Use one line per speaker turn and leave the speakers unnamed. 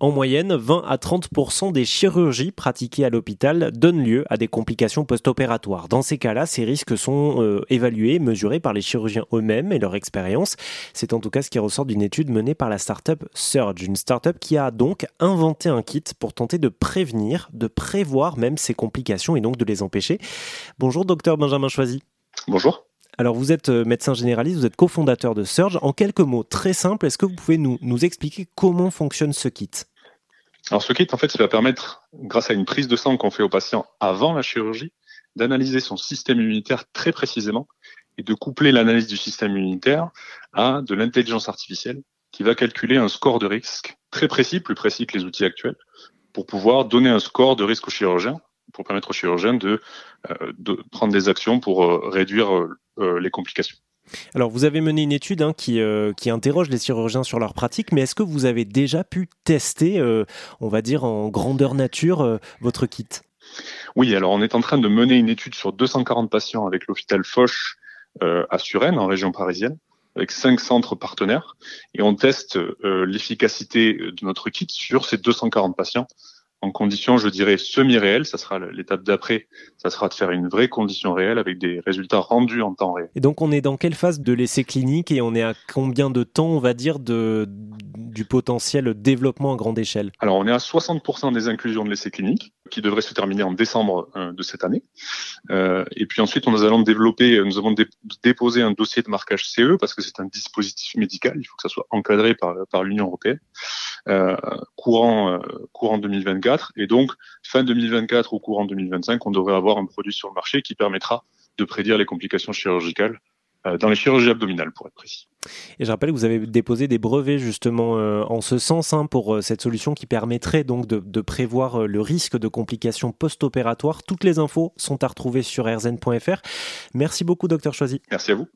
En moyenne, 20 à 30% des chirurgies pratiquées à l'hôpital donnent lieu à des complications post-opératoires. Dans ces cas-là, ces risques sont euh, évalués, mesurés par les chirurgiens eux-mêmes et leur expérience. C'est en tout cas ce qui ressort d'une étude menée par la start-up Surge, une start-up qui a donc inventé un kit pour tenter de prévenir, de prévoir même ces complications et donc de les empêcher. Bonjour docteur Benjamin Choisy.
Bonjour.
Alors vous êtes euh, médecin généraliste, vous êtes cofondateur de Surge. En quelques mots très simples, est-ce que vous pouvez nous, nous expliquer comment fonctionne ce kit?
Alors ce kit, en fait, ça va permettre, grâce à une prise de sang qu'on fait au patient avant la chirurgie, d'analyser son système immunitaire très précisément et de coupler l'analyse du système immunitaire à de l'intelligence artificielle qui va calculer un score de risque très précis, plus précis que les outils actuels, pour pouvoir donner un score de risque au chirurgien, pour permettre au chirurgien de, euh, prendre des actions pour euh, réduire euh, les complications.
Alors, vous avez mené une étude hein, qui, euh, qui, interroge les chirurgiens sur leur pratique, mais est-ce que vous avez déjà pu tester, euh, on va dire en grandeur nature, euh, votre kit?
Oui, alors on est en train de mener une étude sur 240 patients avec l'hôpital Foch à Suresnes, en région parisienne, avec cinq centres partenaires, et on teste l'efficacité de notre kit sur ces 240 patients en conditions, je dirais, semi-réelles. Ça sera l'étape d'après. Ça sera de faire une vraie condition réelle avec des résultats rendus en temps réel.
Et donc, on est dans quelle phase de l'essai clinique et on est à combien de temps, on va dire, de, du potentiel développement à grande échelle
Alors, on est à 60% des inclusions de l'essai clinique qui devrait se terminer en décembre euh, de cette année. Euh, et puis ensuite, nous allons développer, nous avons déposé un dossier de marquage CE parce que c'est un dispositif médical. Il faut que ça soit encadré par, l'Union européenne. Euh, courant euh, courant 2024 et donc fin 2024 ou courant 2025 on devrait avoir un produit sur le marché qui permettra de prédire les complications chirurgicales euh, dans les chirurgies abdominales, pour être précis.
Et je rappelle que vous avez déposé des brevets justement en ce sens hein, pour cette solution qui permettrait donc de, de prévoir le risque de complications post-opératoires. Toutes les infos sont à retrouver sur rzn.fr. Merci beaucoup, docteur Choisy.
Merci à vous.